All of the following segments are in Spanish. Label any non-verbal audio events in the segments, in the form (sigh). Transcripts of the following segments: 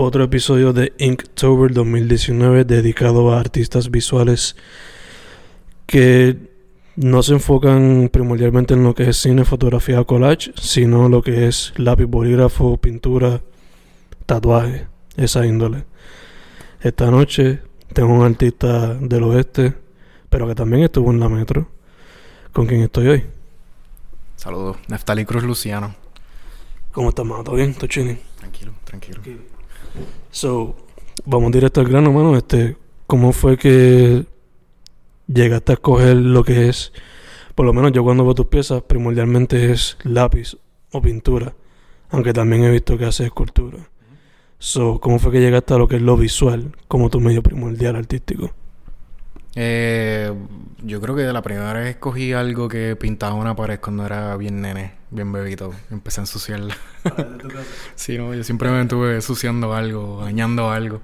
otro episodio de Inktober 2019 dedicado a artistas visuales que no se enfocan primordialmente en lo que es cine, fotografía o collage, sino lo que es lápiz, bolígrafo, pintura, tatuaje, esa índole. Esta noche tengo un artista del oeste, pero que también estuvo en la metro, con quien estoy hoy. Saludos, Neftali Cruz Luciano. ¿Cómo estás, mano? ¿Todo bien? ¿Todo chilling? Tranquilo, tranquilo. So, vamos directo al grano, mano. Este, ¿cómo fue que llegaste a escoger lo que es, por lo menos yo cuando veo tus piezas, primordialmente es lápiz o pintura, aunque también he visto que haces escultura. So, ¿cómo fue que llegaste a lo que es lo visual como tu medio primordial artístico? Eh, yo creo que de la primera vez escogí algo que pintaba una pared cuando era bien nene, bien bebito. Empecé a ensuciarla. (laughs) sí, no, yo siempre me estuve ensuciando algo, dañando algo.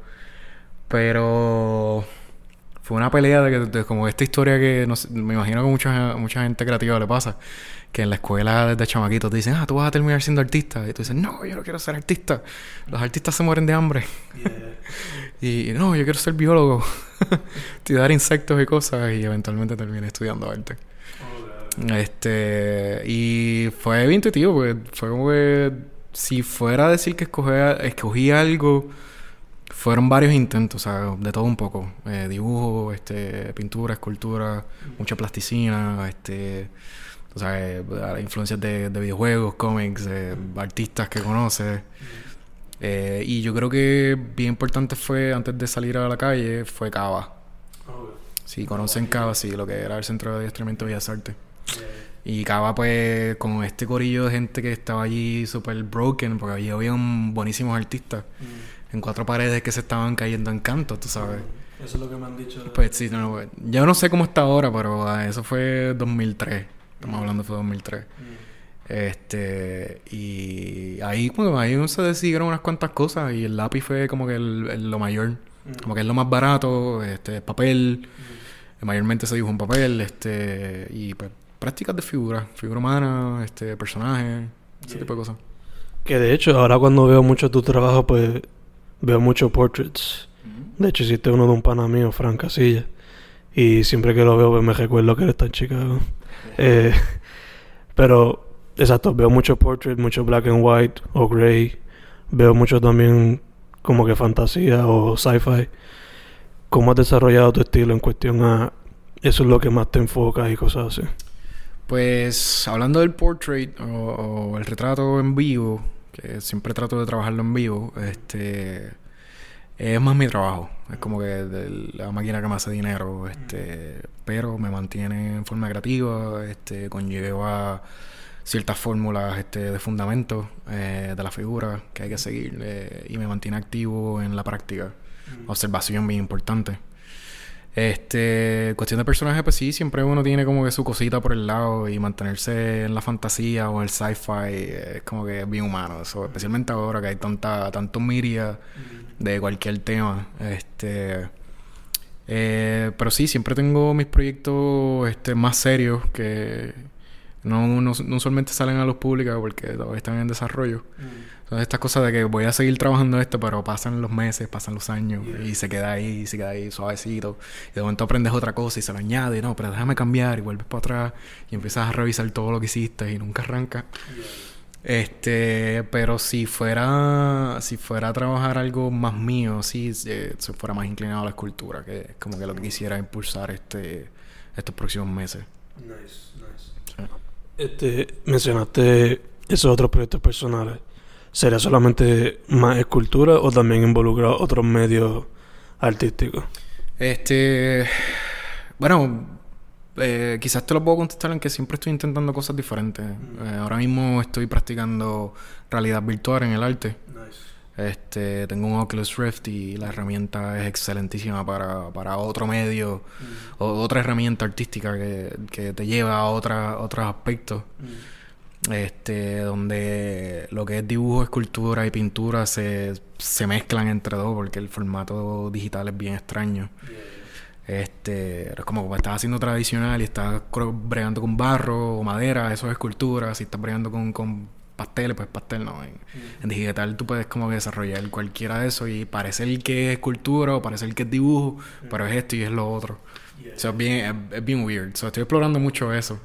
Pero fue una pelea de, de, como esta historia que no sé, me imagino que mucha, mucha gente creativa le pasa. Que en la escuela desde chamaquitos te dicen, ah, tú vas a terminar siendo artista. Y tú dices, no, yo no quiero ser artista. Los artistas se mueren de hambre. (laughs) y no, yo quiero ser biólogo. (laughs) Estudiar insectos y cosas. Y eventualmente terminé estudiando arte. Este, y fue bien intuitivo, porque fue como que si fuera a decir que escogí, escogí algo fueron varios intentos, o sea, de todo un poco. Eh, dibujo, este, pintura, escultura, mucha plasticina, este, o sea, eh, influencias de, de, videojuegos, cómics, eh, artistas que conoces. Eh, y yo creo que bien importante fue, antes de salir a la calle, fue Cava. Sí, conocen Cava, sí, lo que era el Centro de Adiestramiento de Bellas Artes. Y Cava, pues, con este corillo de gente que estaba allí súper broken, porque allí había buenísimos artistas en cuatro paredes que se estaban cayendo en canto, tú sabes. Eso es lo que me han dicho. Pues sí, no, yo no sé cómo está ahora, pero ah, eso fue 2003. Estamos hablando fue 2003. Este, y ahí, pues, ahí se decidieron unas cuantas cosas y el lápiz fue como que el, lo mayor. Como que es lo más barato, este, papel. Mayormente se dibuja en papel, este, y pues prácticas de figura, figura humana, este, personajes, ese tipo de cosas. Que de hecho, ahora cuando veo mucho tu trabajo, pues veo muchos portraits. De hecho, hiciste uno de un pana mío, Frank Casilla. Y siempre que lo veo, pues, me recuerdo que él está en Chicago. Eh, pero, exacto, veo muchos portraits, mucho black and white o gray. Veo mucho también como que fantasía o sci-fi. ¿Cómo has desarrollado tu estilo en cuestión a eso es lo que más te enfocas y cosas así? Pues hablando del portrait o el retrato en vivo, que siempre trato de trabajarlo en vivo, este es más mi trabajo. Es como que la máquina que me hace dinero, este, pero me mantiene en forma creativa, este, conlleva ciertas fórmulas este, de fundamento eh, de la figura que hay que seguir eh, y me mantiene activo en la práctica. Observación bien importante. Este, cuestión de personaje, pues sí, siempre uno tiene como que su cosita por el lado y mantenerse en la fantasía o el sci-fi es como que es bien humano. Eso, especialmente ahora que hay tanta, tanto media de cualquier tema. Este, eh, pero sí, siempre tengo mis proyectos este, más serios que no, no, no solamente salen a luz pública porque todavía están en desarrollo. Entonces, estas cosas de que voy a seguir trabajando esto, pero pasan los meses, pasan los años y se queda ahí, se queda ahí suavecito. Y de momento aprendes otra cosa y se lo añade, no, pero déjame cambiar y vuelves para atrás y empiezas a revisar todo lo que hiciste y nunca arranca. Este, pero si fuera, si fuera a trabajar algo más mío, sí, eh, si fuera más inclinado a la escultura, que es como que lo que quisiera impulsar este, estos próximos meses. Nice, nice. Este, mencionaste esos otros proyectos personales. ¿Sería solamente más escultura o también involucra otros medios artísticos? Este. Bueno, eh, quizás te lo puedo contestar en que siempre estoy intentando cosas diferentes. Eh, ahora mismo estoy practicando realidad virtual en el arte. Este, tengo un Oculus Rift y la herramienta es excelentísima para, para otro medio o otra herramienta artística que, que te lleva a otra, otros aspectos. Este, donde lo que es dibujo, escultura y pintura se, se mezclan entre dos porque el formato digital es bien extraño. Este, es como cuando estás haciendo tradicional y estás bregando con barro o madera, eso es escultura. Si estás bregando con, con pasteles, pues pastel no. En, digital tú puedes como desarrollar cualquiera de eso y parecer que es escultura o parecer que es dibujo, pero es esto y es lo otro. es bien, es, bien weird. estoy explorando mucho eso.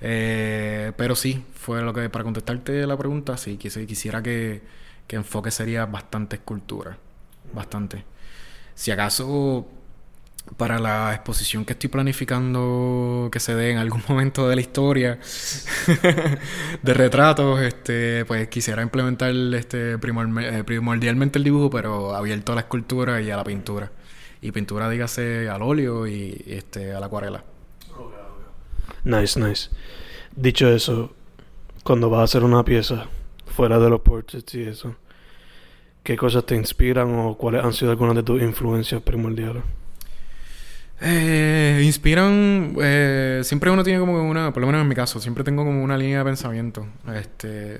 Eh, pero sí, fue lo que, para contestarte la pregunta, sí, quisiera que, que enfoque sería bastante escultura. Bastante. Si acaso para la exposición que estoy planificando que se dé en algún (laughs) momento de la historia de retratos, este, pues quisiera implementar este eh, primordialmente el dibujo, pero abierto a la escultura y a la pintura. Y pintura, dígase, al óleo y, este, a la acuarela. Nice, nice. Dicho eso, cuando vas a hacer una pieza fuera de los portraits y eso, ¿qué cosas te inspiran o cuáles han sido algunas de tus influencias primordiales? Eh, inspiran. Eh, siempre uno tiene como una. Por lo menos en mi caso, siempre tengo como una línea de pensamiento. Este.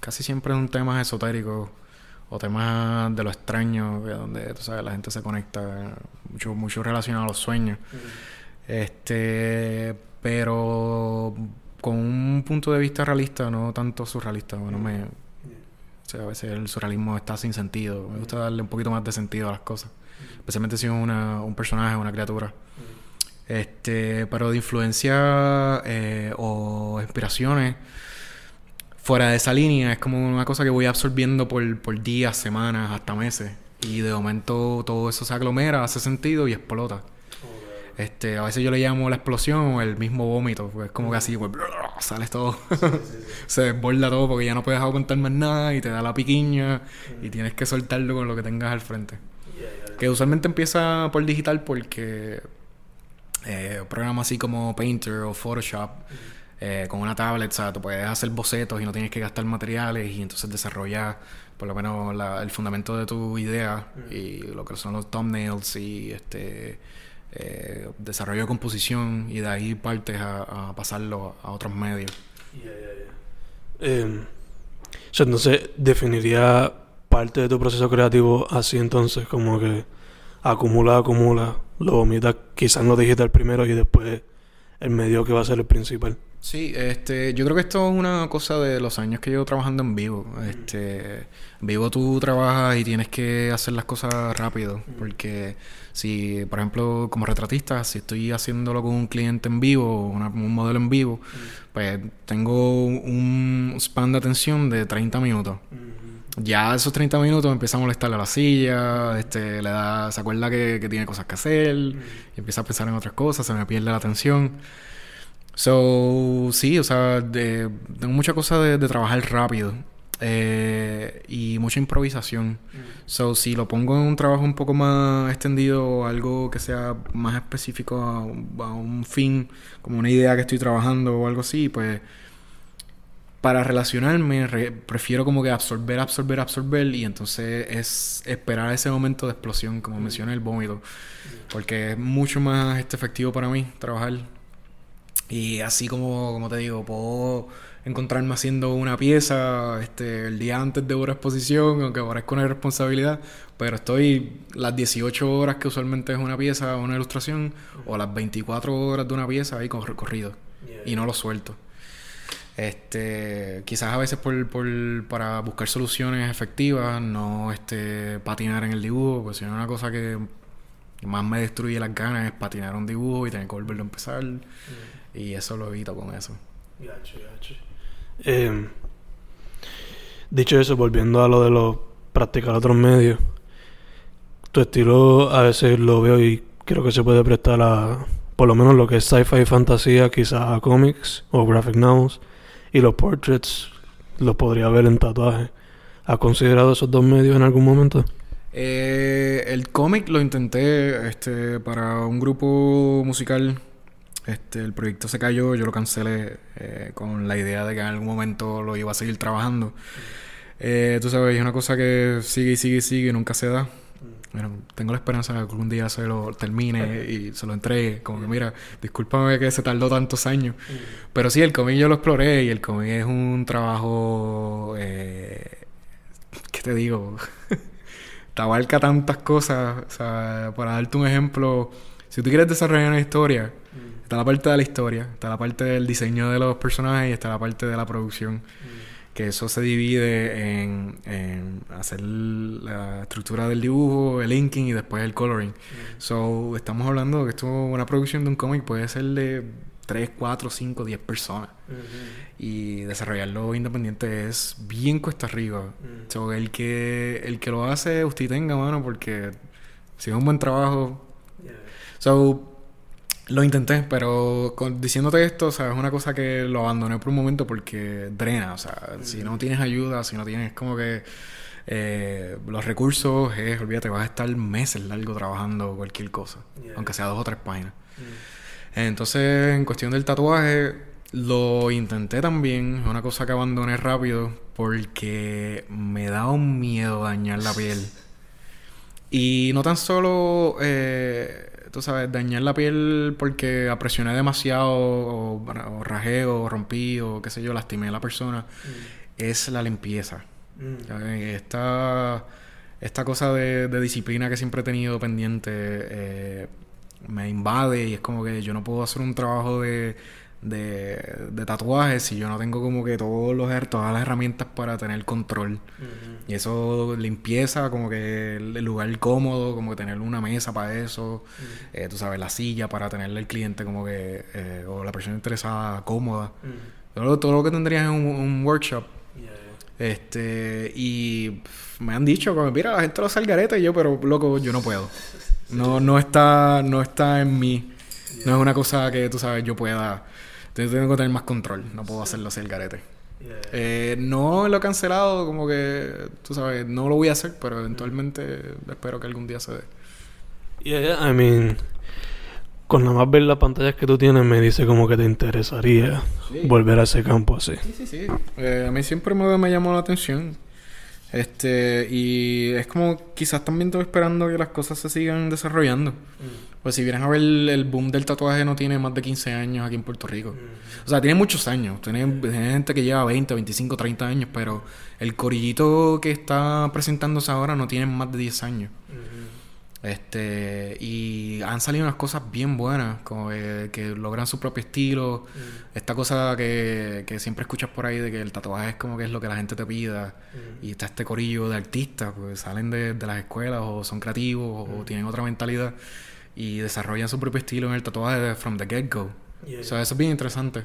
Casi siempre es un tema esotérico o temas de lo extraño, donde tú sabes, la gente se conecta mucho, mucho relacionado a los sueños. Este. Pero con un punto de vista realista, no tanto surrealista. Bueno, me. Sea, a veces el surrealismo está sin sentido. Me gusta darle un poquito más de sentido a las cosas especialmente si es una, un personaje, una criatura. Este, pero de influencia eh, o inspiraciones fuera de esa línea es como una cosa que voy absorbiendo por, por días, semanas, hasta meses. Y de momento todo eso se aglomera, hace sentido y explota. Este, a veces yo le llamo la explosión o el mismo vómito, pues es como que así, pues, sales todo. (laughs) se desborda todo porque ya no puedes aguantar más nada y te da la piquiña y tienes que soltarlo con lo que tengas al frente. Que usualmente empieza por digital porque eh, programas así como Painter o Photoshop eh, con una tablet, o sea, tú puedes hacer bocetos y no tienes que gastar materiales y entonces desarrollar por lo menos el fundamento de tu idea y lo que son los thumbnails y este eh, desarrollo de composición y de ahí partes a, pasarlo a otros medios. Em, entonces definiría parte de tu proceso creativo así entonces, como que acumula, acumula, lo vomita quizás no digital primero y después el medio que va a ser el principal. Sí, este, yo creo que esto es una cosa de los años que llevo trabajando en vivo. Este, en vivo tú trabajas y tienes que hacer las cosas rápido, porque si, por ejemplo, como retratista, si estoy haciéndolo con un cliente en vivo, un modelo en vivo, pues tengo un span de atención de 30 minutos. Ya esos 30 minutos empieza a molestarle a la silla, este, le da, se acuerda que, tiene cosas que hacer, y empieza a pensar en otras cosas, se me pierde la atención. So, sí, o sea, tengo mucha cosa de, trabajar rápido eh, y mucha improvisación. So, si lo pongo en un trabajo un poco más extendido, algo que sea más específico a, a un fin, como una idea que estoy trabajando o algo así, pues para relacionarme prefiero como que absorber, absorber, absorber y entonces es esperar ese momento de explosión, como mencioné el vómito, porque es mucho más este, efectivo para mí trabajar. Y así como, como te digo, puedo encontrarme haciendo una pieza este, el día antes de una exposición, aunque parezca una responsabilidad, pero estoy las 18 horas que usualmente es una pieza o una ilustración, o las 24 horas de una pieza ahí con recorrido, y no lo suelto. Este, quizás a veces por, por, para buscar soluciones efectivas, no este, patinar en el dibujo, pues si no una cosa que más me destruye las ganas es patinar un dibujo y tener que volverlo a empezar. Mm. Y eso lo evito con eso. Eh, dicho eso, volviendo a lo de los practicar otros medios, tu estilo a veces lo veo y creo que se puede prestar a, por lo menos lo que es sci-fi y fantasía, quizás a cómics o graphic novels. Y los portraits los podría ver en tatuaje. ¿Has considerado esos dos medios en algún momento? Eh, el cómic lo intenté este, para un grupo musical. Este, el proyecto se cayó, yo lo cancelé eh, con la idea de que en algún momento lo iba a seguir trabajando. Eh, tú sabes, es una cosa que sigue y sigue y sigue y nunca se da. Bueno, tengo la esperanza de que algún día se lo termine (laughs) y se lo entregue. Como que, mira, discúlpame que se tardó tantos años. Pero sí, el cómic yo lo exploré y el cómic es un trabajo. Eh, ¿Qué te digo? (laughs) te abarca tantas cosas. O sea, para darte un ejemplo, si tú quieres desarrollar una historia, está la parte de la historia, está la parte del diseño de los personajes y está la parte de la producción que eso se divide en, en, hacer la estructura del dibujo, el inking y después el coloring. So, estamos hablando que esto, una producción de un cómic puede ser de 3, 4, 5, 10 personas. Y desarrollarlo independiente es bien cuesta arriba. so, el que el que lo hace, usted tenga mano, porque si es un buen trabajo. So, lo intenté, pero diciéndote esto, o sea, es una cosa que lo abandoné por un momento porque drena, o sea, si no tienes ayuda, si no tienes como que eh, los recursos, es, olvídate, vas a estar meses largo trabajando cualquier cosa, aunque sea dos o tres páginas. Entonces, en cuestión del tatuaje, lo intenté también, es una cosa que abandoné rápido porque me da un miedo dañar la piel. Y no tan solo... Eh, tú sabes, dañar la piel porque apresioné demasiado o, rajé o rompí o qué sé yo, lastimé a la persona, mm. es la limpieza. Mm. Esta, esta cosa de, disciplina que siempre he tenido pendiente eh, me invade y es como que yo no puedo hacer un trabajo de de, de tatuajes si yo no tengo como que todos los todas las herramientas para tener control. Y eso limpieza, como que el, lugar cómodo, como que tener una mesa para eso, eh, tú sabes, la silla para tenerle al cliente como que, eh, o la persona interesada cómoda. todo, lo que tendrías en un, workshop. Este, y me han dicho, como, mira, la gente lo salgareta y yo, pero loco, yo no puedo. (laughs) No, no está, no está en mí. No es una cosa que tú sabes, yo pueda tengo que tener más control. No puedo hacerlo así el garete. Eh, no lo he cancelado, como que, tú sabes, no lo voy a hacer, pero eventualmente espero que algún día se dé. Yeah, I mean, con nada más ver las pantallas que tú tienes, me dice como que te interesaría volver a ese campo así. Sí, sí, sí. Eh, a mí siempre me, me llamó la atención. Este, y es como quizás también estoy esperando que las cosas se sigan desarrollando. Mm. Pues si vienes a ver el, boom del tatuaje no tiene más de 15 años aquí en Puerto Rico. Mm. O sea, tiene muchos años. Tiene, gente que lleva 20, 25, 30 años, pero el corillito que está presentándose ahora no tiene más de 10 años. Este, y han salido unas cosas bien buenas, como que, logran su propio estilo. Mm. Esta cosa que, que, siempre escuchas por ahí de que el tatuaje es como que es lo que la gente te pida. Mm. Y está este corillo de artistas, pues salen de, las escuelas o son creativos o mm. tienen otra mentalidad y desarrollan su propio estilo en el tatuaje from the get-go. O sea, eso es bien interesante.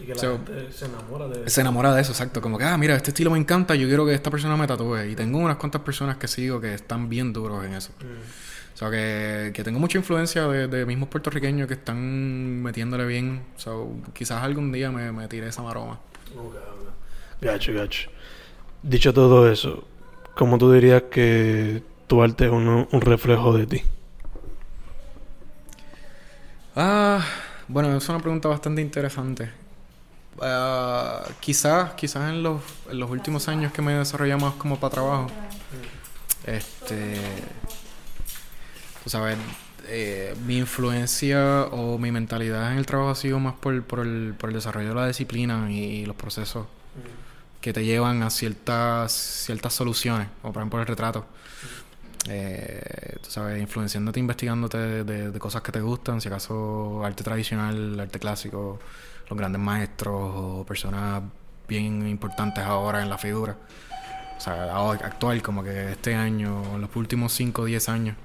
Y que la gente se enamora de eso. Se enamora de eso, exacto. Como que, ah, mira, este estilo me encanta, yo quiero que esta persona me tatúe. Y tengo unas cuantas personas que sigo que están bien duros en eso. Mm. O sea, que, que, tengo mucha influencia de, de, mismos puertorriqueños que están metiéndole bien. O sea, quizás algún día me, me tire esa maroma. Gacho, gacho. Dicho todo eso, ¿cómo tú dirías que tu arte es un, un reflejo de ti? Ah, bueno, es una pregunta bastante interesante. Uh, quizás, quizás en los, en los últimos años que me he desarrollado más como para trabajo, este, tú sabes, eh, mi influencia o mi mentalidad en el trabajo ha sido más por, por, el, por el desarrollo de la disciplina y, los procesos que te llevan a ciertas, ciertas soluciones, o por ejemplo el retrato. Eh, tú sabes, influenciándote, investigándote de, de, cosas que te gustan, si acaso arte tradicional, arte clásico, los grandes maestros o personas bien importantes ahora en la figura. O sea, actual, como que este año, los últimos 5 o 10 años.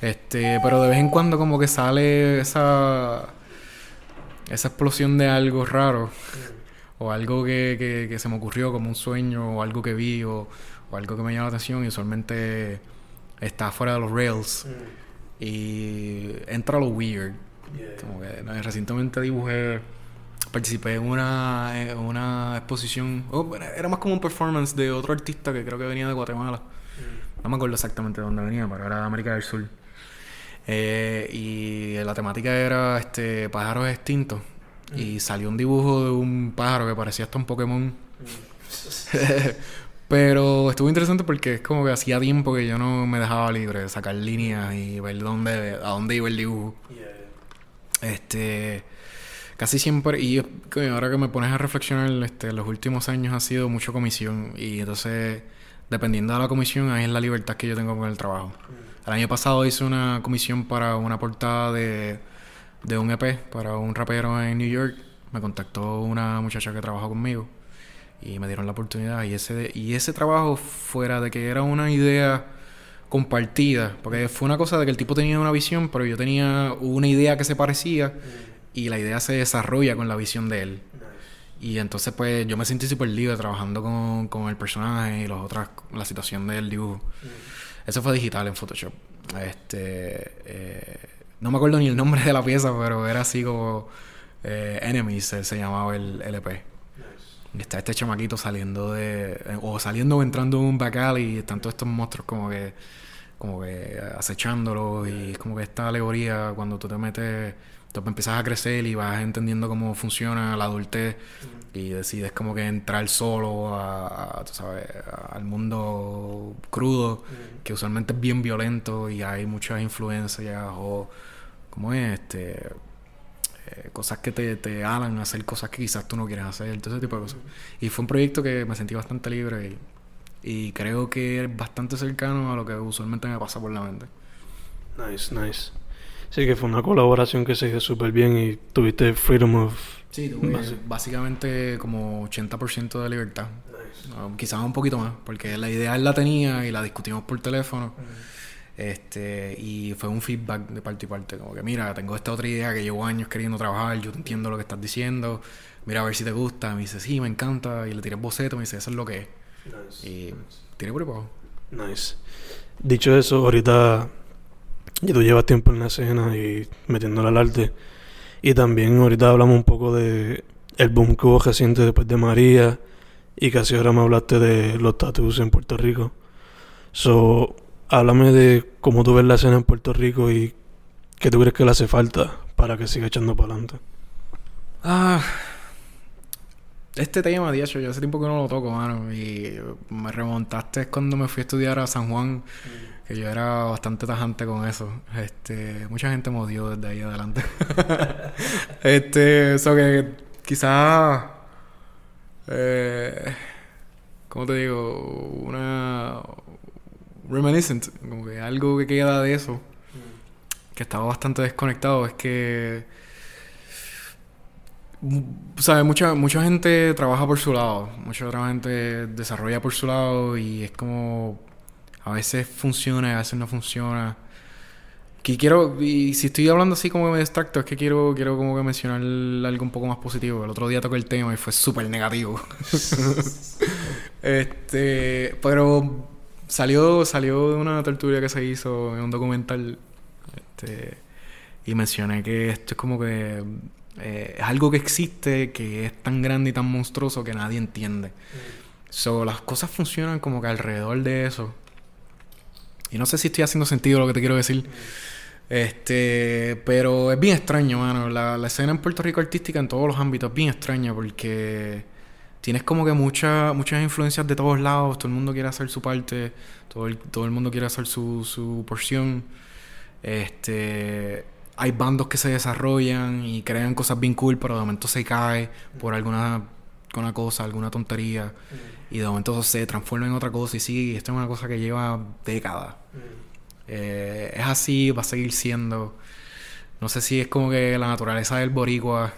Este, pero de vez en cuando como que sale esa esa explosión de algo raro o algo que, que, se me ocurrió como un sueño o algo que vi o, o algo que me llama la atención y usualmente está fuera de los rails y entra lo weird. Como que recientemente dibujé participé en una, una exposición, oh, era más como un performance de otro artista que creo que venía de Guatemala. Mm. No me acuerdo exactamente de dónde venía, pero era de América del Sur. Eh, y la temática era este pájaros extintos. Mm. Y salió un dibujo de un pájaro que parecía hasta un Pokémon. Mm. (laughs) (laughs) Pero estuvo interesante porque es como que hacía tiempo que yo no me dejaba libre, sacar líneas y ver dónde, a dónde iba el dibujo. Este casi siempre, y ahora que me pones a reflexionar, este, los últimos años ha sido mucho comisión. Y entonces, dependiendo de la comisión, ahí es la libertad que yo tengo con el trabajo. Mm. El año pasado hice una comisión para una portada de, de un EP, para un rapero en New York. Me contactó una muchacha que trabaja conmigo y me dieron la oportunidad. Y ese, y ese trabajo, fuera de que era una idea compartida, porque fue una cosa de que el tipo tenía una visión, pero yo tenía una idea que se parecía. Mm y la idea se desarrolla con la visión de él. Y entonces pues yo me sentí súper libre trabajando con, con, el personaje y los otras, la situación del dibujo. Eso fue digital en Photoshop. Este, eh, no me acuerdo ni el nombre de la pieza, pero era así como eh, Enemies, se, llamaba el LP. Y está este chamaquito saliendo de... o saliendo o entrando en un bacal y están todos estos monstruos como que... como que acechándolo y es como que esta alegoría cuando tú te metes entonces empiezas a crecer y vas entendiendo cómo funciona la adultez y decides como que entrar solo a, sabes, al mundo crudo, que usualmente es bien violento y hay muchas influencias o, ¿cómo es? Este, eh, cosas que te, te alan a hacer cosas que quizás tú no quieres hacer, todo ese tipo de cosas. Y fue un proyecto que me sentí bastante libre y, y creo que es bastante cercano a lo que usualmente me pasa por la mente. Nice, nice. Sí, que fue una colaboración que se hizo súper bien y tuviste freedom of... Sí, tuve básicamente como 80% de libertad. quizás un poquito más, porque la idea él la tenía y la discutimos por teléfono. Este, y fue un feedback de parte y parte, como que mira, tengo esta otra idea que llevo años queriendo trabajar, yo entiendo lo que estás diciendo, mira a ver si te gusta, me dice, sí, me encanta, y le tiré el boceto, me dice, eso es lo que es. y tiré por el Nice. Dicho eso, ahorita y tú llevas tiempo en la escena y metiéndola al arte. Y también ahorita hablamos un poco de el boom que hubo reciente después de María. Y casi ahora me hablaste de los tatuos en Puerto Rico. So, háblame de cómo tú ves la escena en Puerto Rico y qué tú crees que le hace falta para que siga echando para adelante. Ah, este tema, de hecho, yo hace tiempo que no lo toco, mano. Y me remontaste cuando me fui a estudiar a San Juan. Mm que yo era bastante tajante con eso. Este, mucha gente me odió desde ahí adelante. (laughs) este, eso que quizás, eh, ¿cómo te digo? Una reminiscent, como que algo que queda de eso, que estaba bastante desconectado, es que ¿sabes? Mucha, mucha gente trabaja por su lado, mucha otra gente desarrolla por su lado y es como a veces funciona y a veces no funciona. Que quiero, y si estoy hablando así como que me distracto, es que quiero, quiero como que mencionar algo un poco más positivo. El otro día toqué el tema y fue súper negativo. (laughs) este, pero salió, salió de una tertulia que se hizo en un documental. Este, y mencioné que esto es como que eh, es algo que existe, que es tan grande y tan monstruoso que nadie entiende. Mm. So, las cosas funcionan como que alrededor de eso. Y no sé si estoy haciendo sentido lo que te quiero decir. Este, pero es bien extraño, mano. La, escena en Puerto Rico artística en todos los ámbitos es bien extraña porque tienes como que muchas muchas influencias de todos lados. Todo el mundo quiere hacer su parte, todo el, todo el mundo quiere hacer su, su porción. Este, hay bandos que se desarrollan y crean cosas bien cool, pero de momento se cae por alguna una cosa, alguna tontería, y de momento se transforma en otra cosa y sí, esto es una cosa que lleva décadas. Eh, es así, va a seguir siendo. No sé si es como que la naturaleza del boricua.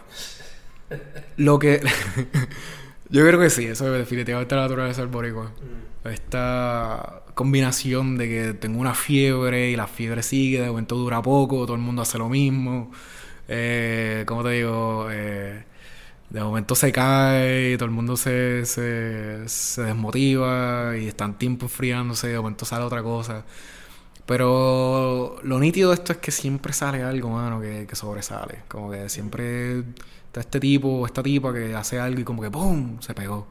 Lo que. (laughs) Yo creo que sí, eso es definitivamente la naturaleza del boricua. Esta combinación de que tengo una fiebre y la fiebre sigue, de momento dura poco, todo el mundo hace lo mismo. Eh, ¿Cómo te digo? Eh, de momento se cae y todo el mundo se, se, se desmotiva y están tiempo enfriándose, de momento sale otra cosa. Pero lo nítido de esto es que siempre sale algo, mano, que, que sobresale. Como que siempre está este tipo o esta tipa que hace algo y como que ¡pum! se pegó.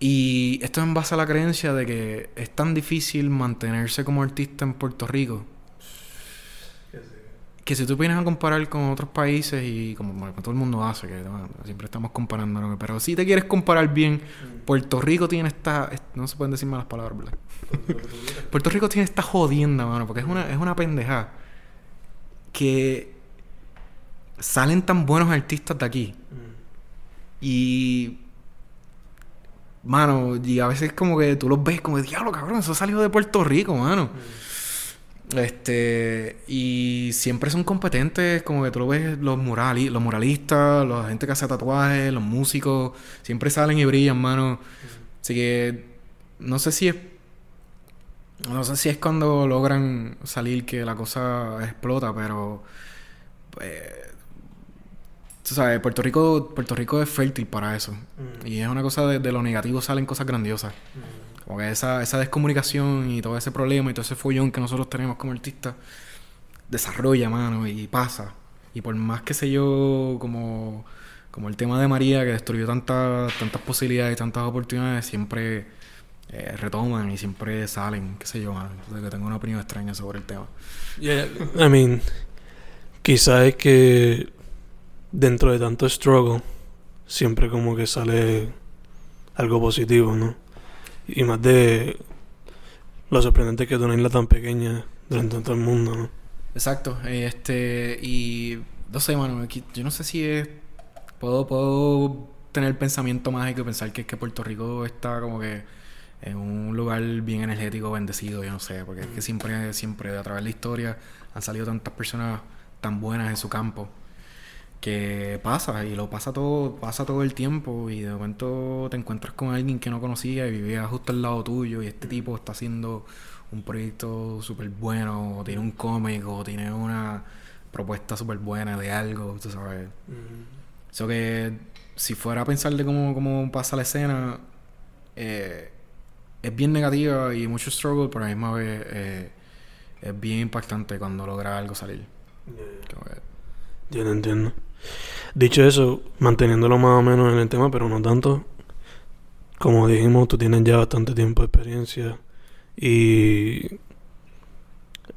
Y esto es en base a la creencia de que es tan difícil mantenerse como artista en Puerto Rico que si tú vienes a comparar con otros países y como, todo el mundo hace, que siempre estamos comparando, pero si te quieres comparar bien, mm. Puerto Rico tiene esta, no se pueden decir malas palabras, ¿verdad? Puerto Rico tiene esta jodienda, mano, porque es una, es una pendeja que salen tan buenos artistas de aquí. Mm. Y mano, y a veces como que tú los ves como, diablo, cabrón, eso salió de Puerto Rico, mano. Mm. Este, y siempre son competentes, como que tú lo ves, los, murali los muralistas, la gente que hace tatuajes, los músicos, siempre salen y brillan, mano. Así que no sé si es. No sé si es cuando logran salir que la cosa explota, pero. Pues, tú sabes, Puerto Rico, Puerto Rico es fértil para eso. Y es una cosa de, de, lo negativo salen cosas grandiosas. Como que esa, esa descomunicación y todo ese problema y todo ese follón que nosotros tenemos como artistas desarrolla, mano, y pasa. Y por más que sé yo, como, como el tema de María, que destruyó tantas tantas posibilidades y tantas oportunidades, siempre eh, retoman y siempre salen, qué sé yo, mano. que tengo una opinión extraña sobre el tema. Yeah, I mean, quizás es que dentro de tanto struggle, siempre como que sale algo positivo, ¿no? Y más de lo sorprendente que es una isla tan pequeña durante todo el mundo, ¿no? Exacto. Este, y no sé, mano, yo no sé si es. Puedo, puedo tener pensamiento mágico y pensar que es que Puerto Rico está como que en un lugar bien energético, bendecido, yo no sé, porque es que siempre, siempre a través de la historia han salido tantas personas tan buenas en su campo que pasa y lo pasa todo pasa todo el tiempo y de momento te encuentras con alguien que no conocía y vivía justo al lado tuyo y este tipo está haciendo un proyecto súper bueno o tiene un cómic o tiene una propuesta súper buena de algo tú sabes. Eso que si fuera a pensar de cómo, cómo pasa la escena eh, es bien negativa y mucho struggle pero a la misma vez eh, es bien impactante cuando logra algo salir no entiendo Dicho eso, manteniéndolo más o menos en el tema, pero no tanto. Como dijimos, tú tienes ya bastante tiempo de experiencia y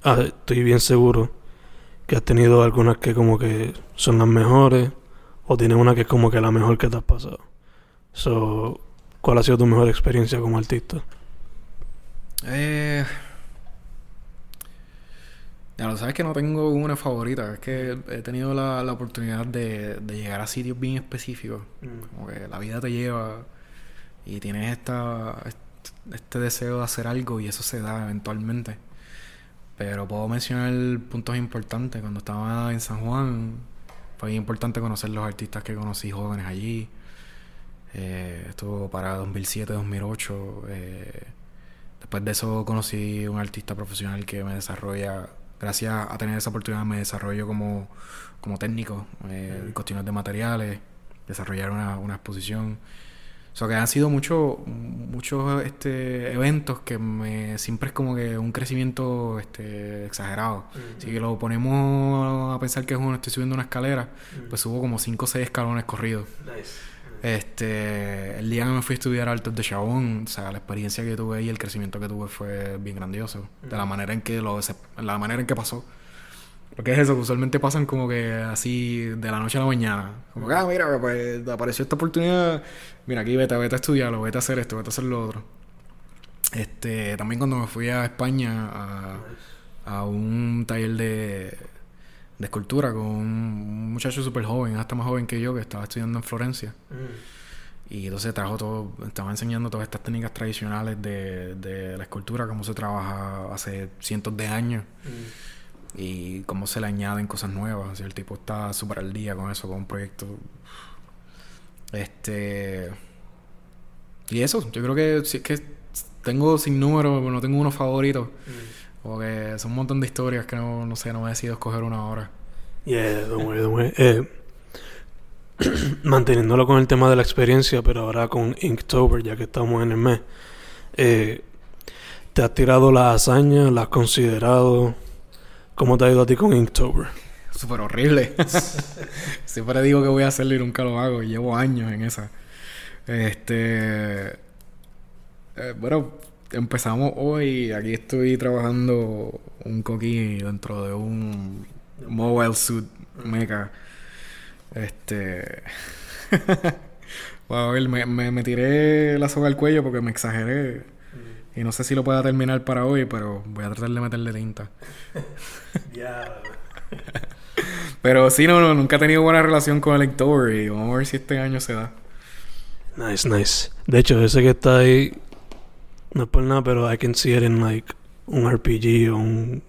ah, estoy bien seguro que has tenido algunas que como que son las mejores o tienes una que es como que la mejor que te has pasado. So, ¿Cuál ha sido tu mejor experiencia como artista? Eh, ya lo sabes que no tengo una favorita, es que he tenido la, la oportunidad de, de, llegar a sitios bien específicos. Mm. Como que la vida te lleva y tienes esta, este deseo de hacer algo y eso se da eventualmente. Pero puedo mencionar puntos importantes. Cuando estaba en San Juan, fue importante conocer los artistas que conocí jóvenes allí. Eh, estuvo para 2007-2008. Eh, después de eso conocí un artista profesional que me desarrolla gracias a tener esa oportunidad me desarrollo como, como técnico eh, cuestiones de materiales, desarrollar una, una exposición. O sea, que han sido muchos muchos este, eventos que me siempre es como que un crecimiento este, exagerado. Si que lo ponemos a pensar que es uno, estoy subiendo una escalera, pues subo como 5 o 6 escalones corridos. Este, el día que me fui a estudiar Altos de Chabón, o sea, la experiencia que tuve y el crecimiento que tuve fue bien grandioso. De la manera en que lo, la manera en que pasó. Porque es eso, usualmente pasan como que así de la noche a la mañana. Como que, ah, mira, pues apareció esta oportunidad. Mira, aquí vete, vete a estudiarlo, vete a hacer esto, vete a hacer lo otro. Este, también cuando me fui a España a, a un taller de, de escultura con un muchacho súper joven, hasta más joven que yo, que estaba estudiando en Florencia. Mm. Y entonces trajo todo, estaba enseñando todas estas técnicas tradicionales de, de la escultura, cómo se trabaja hace cientos de años. Mm. Y cómo se le añaden cosas nuevas. el tipo está súper al día con eso, con un proyecto. Este. Y eso, yo creo que, es que tengo sin número, no tengo uno favorito. Mm. Porque son un montón de historias que no, no sé, no me decidido escoger una hora. Yeah, don't worry, don't worry. Eh, (clears throat) manteniéndolo con el tema de la experiencia, pero ahora con Inktober, ya que estamos en el mes. Eh, ¿Te has tirado la hazaña? ¿La has considerado? ¿Cómo te ha ido a ti con Inktober? Súper horrible. (laughs) Siempre digo que voy a hacerlo y nunca lo hago. Llevo años en esa. Este. Eh, bueno, empezamos hoy. Aquí estoy trabajando un coquí dentro de un Mobile Suit Mecha. Este. (laughs) bueno, a ver, me, me, me tiré la soga al cuello porque me exageré. Y no sé si lo pueda terminar para hoy, pero voy a tratar de meterle tinta. (laughs) Ya. (laughs) Pero sí, no, no, nunca he tenido buena relación con el Inktober y vamos a ver si este año se da. Nice, nice. De hecho, ese que está ahí no es por nada, pero I can see it in like un RPG o un,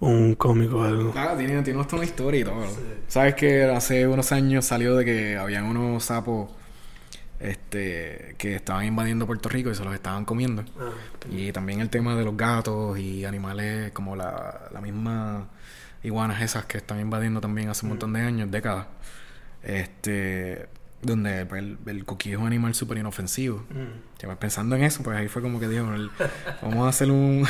un cómic o algo. Claro, tiene, tiene hasta una historia y todo. Sabes que hace unos años salió de que habían unos sapos este que estaban invadiendo Puerto Rico y se los estaban comiendo. Ah, Y también el tema de los gatos y animales como la, la misma iguanas esas que están invadiendo también hace un montón de años, décadas. Este, donde pues, el, el coquí es un animal súper inofensivo. mm. Pues, pensando en eso, pues ahí fue como que dijo, (laughs) vamos a hacer un,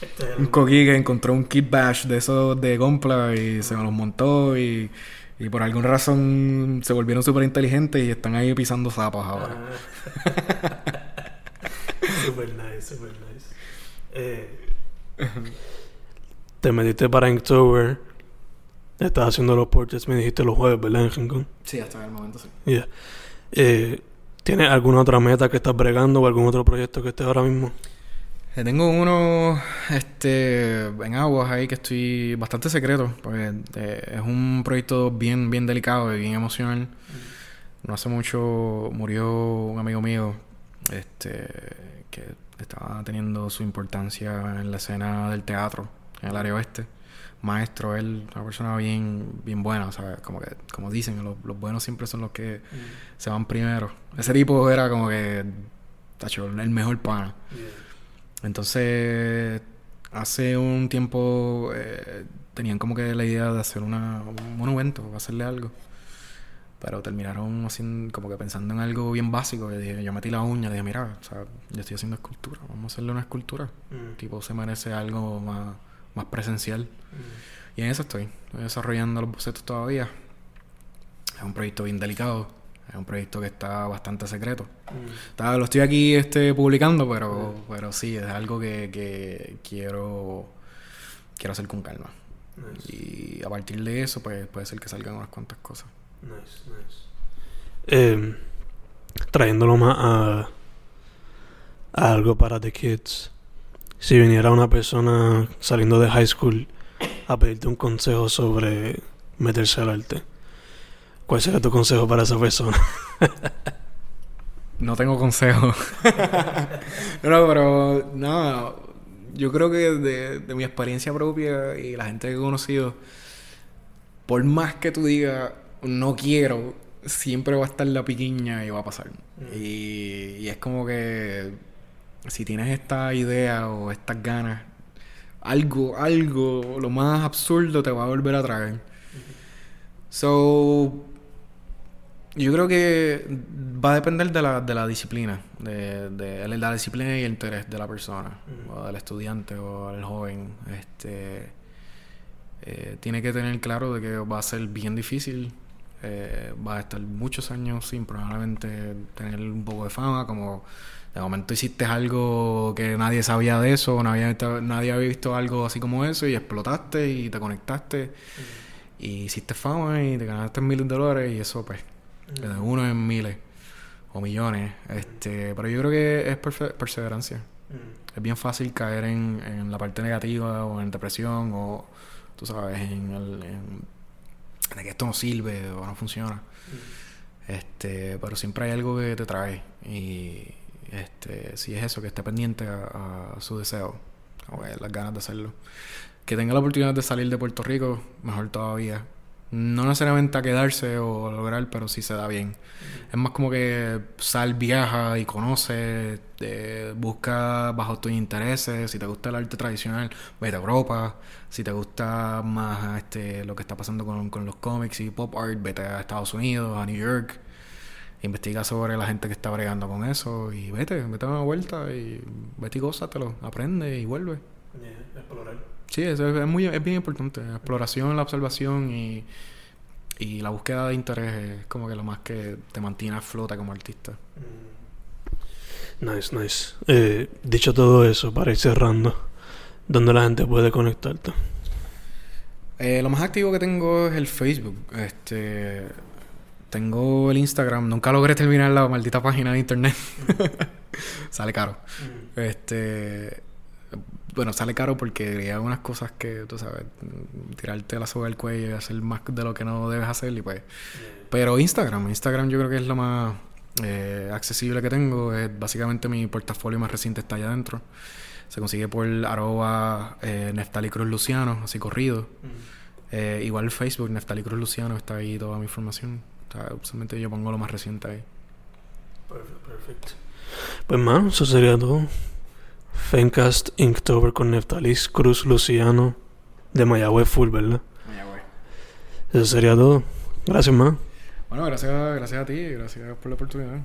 Este (laughs) un coquí que encontró un kit bash de esos de Gonpla y se los montó y, y por alguna razón se volvieron súper inteligentes y están ahí pisando sapos ahora. (laughs) super nice, super nice. Eh, te metiste para Inktober. Estás haciendo los portraits, me dijiste los jueves, ¿verdad, en Rincón? Sí, hasta el momento sí. Yeah. Eh, ¿Tienes alguna otra meta que estás bregando o algún otro proyecto que estés ahora mismo? Eh, Tengo uno este, en aguas ahí que estoy bastante secreto, porque eh, es un proyecto bien, bien delicado y bien emocional. No hace mucho murió un amigo mío este, que estaba teniendo su importancia en la escena del teatro en el área oeste. Maestro, él, una persona bien, bien buena, ¿sabes? Como que, como dicen, los, los buenos siempre son los que se van primero. Ese tipo era como que, tacho, el mejor pana. Entonces, hace un tiempo eh, tenían como que la idea de hacer una, un monumento, hacerle algo. Pero terminaron haciendo, como que pensando en algo bien básico. Que dije, yo metí la uña, dije, mira, o sea, yo estoy haciendo escultura, vamos a hacerle una escultura. Mm. Tipo, se merece algo más, más presencial. Y en eso estoy. Estoy desarrollando los bocetos todavía. Es un proyecto bien delicado. Es un proyecto que está bastante secreto. Mm. Está- lo estoy aquí este, publicando, pero, pero sí, es algo que, que quiero, quiero hacer con calma. Nice, Y a partir de eso, pues puede ser que salgan unas cuantas cosas. nice, nice. Eh, trayéndolo más a, a algo para the kids. Si viniera una persona saliendo de high school a pedirte un consejo sobre meterse al arte, ¿cuál sería tu consejo para esa persona? No tengo consejo. no, pero nada, yo creo que de, de mi experiencia propia y la gente que he conocido, por más que tú digas no quiero, siempre va a estar la piquiña y va a pasar. Y, y es como que si tienes esta idea o estas ganas, algo, algo, lo más absurdo te va a volver a traer. So, yo creo que va a depender de la, de la disciplina, de, de la disciplina y el interés de la persona, o del estudiante o del joven. Este, eh, tiene que tener claro de que va a ser bien difícil, eh, va a estar muchos años sin probablemente tener un poco de fama, como de momento hiciste algo que nadie sabía de eso, nadie, nadie había visto algo así como eso y explotaste y te conectaste y hiciste fama y te ganaste miles de dólares y eso pues de uno en miles o millones. Este pero yo creo que es perseverancia. Es bien fácil caer en, en la parte negativa o en depresión o tú sabes en el en, de que esto no sirve o no funciona. Este pero siempre hay algo que te trae y este si es eso que esté pendiente a, a su deseo o a las ganas de hacerlo que tenga la oportunidad de salir de Puerto Rico mejor todavía no necesariamente a quedarse o a lograr pero si se da bien es más como que sal, viaja y conoce, eh, busca bajo tus intereses. Si te gusta el arte tradicional, vete a Europa. Si te gusta más este, lo que está pasando con, con los cómics y pop art, vete a Estados Unidos, a New York. Investiga sobre la gente que está bregando con eso y vete, vete a una vuelta y vete y gózatelo, aprende y vuelve. explorar. Sí, eso es, es muy, es bien importante. La exploración, la observación y, y la búsqueda de interés es como que lo más que te mantiene a flota como artista. Nice, nice. Eh, dicho todo eso, para ir cerrando, ¿dónde la gente puede conectarte? Eh, lo más activo que tengo es el Facebook. Este. Tengo el Instagram. Nunca logré terminar la maldita página de internet. (laughs) sale caro. Este. Bueno, sale caro porque hay algunas cosas que, tú sabes, tirarte la soga del cuello y hacer más de lo que no debes hacer y pues... Pero Instagram, Instagram yo creo que es lo más eh, accesible que tengo. Es básicamente mi portafolio más reciente está allá adentro. Se consigue por arroba eh, Neftali Cruz Luciano, así corrido. Eh, igual Facebook, Neftali Cruz Luciano, está ahí toda mi información. O sea, yo pongo lo más reciente ahí. Perfecto, perfecto. Pues más, eso sería todo. Fencast Inktober con Neftalis Cruz Luciano de Mayagüez Full, ¿verdad? Mayagüez. Eso sería todo. Gracias, más. Bueno, gracias, gracias a ti, gracias por la oportunidad.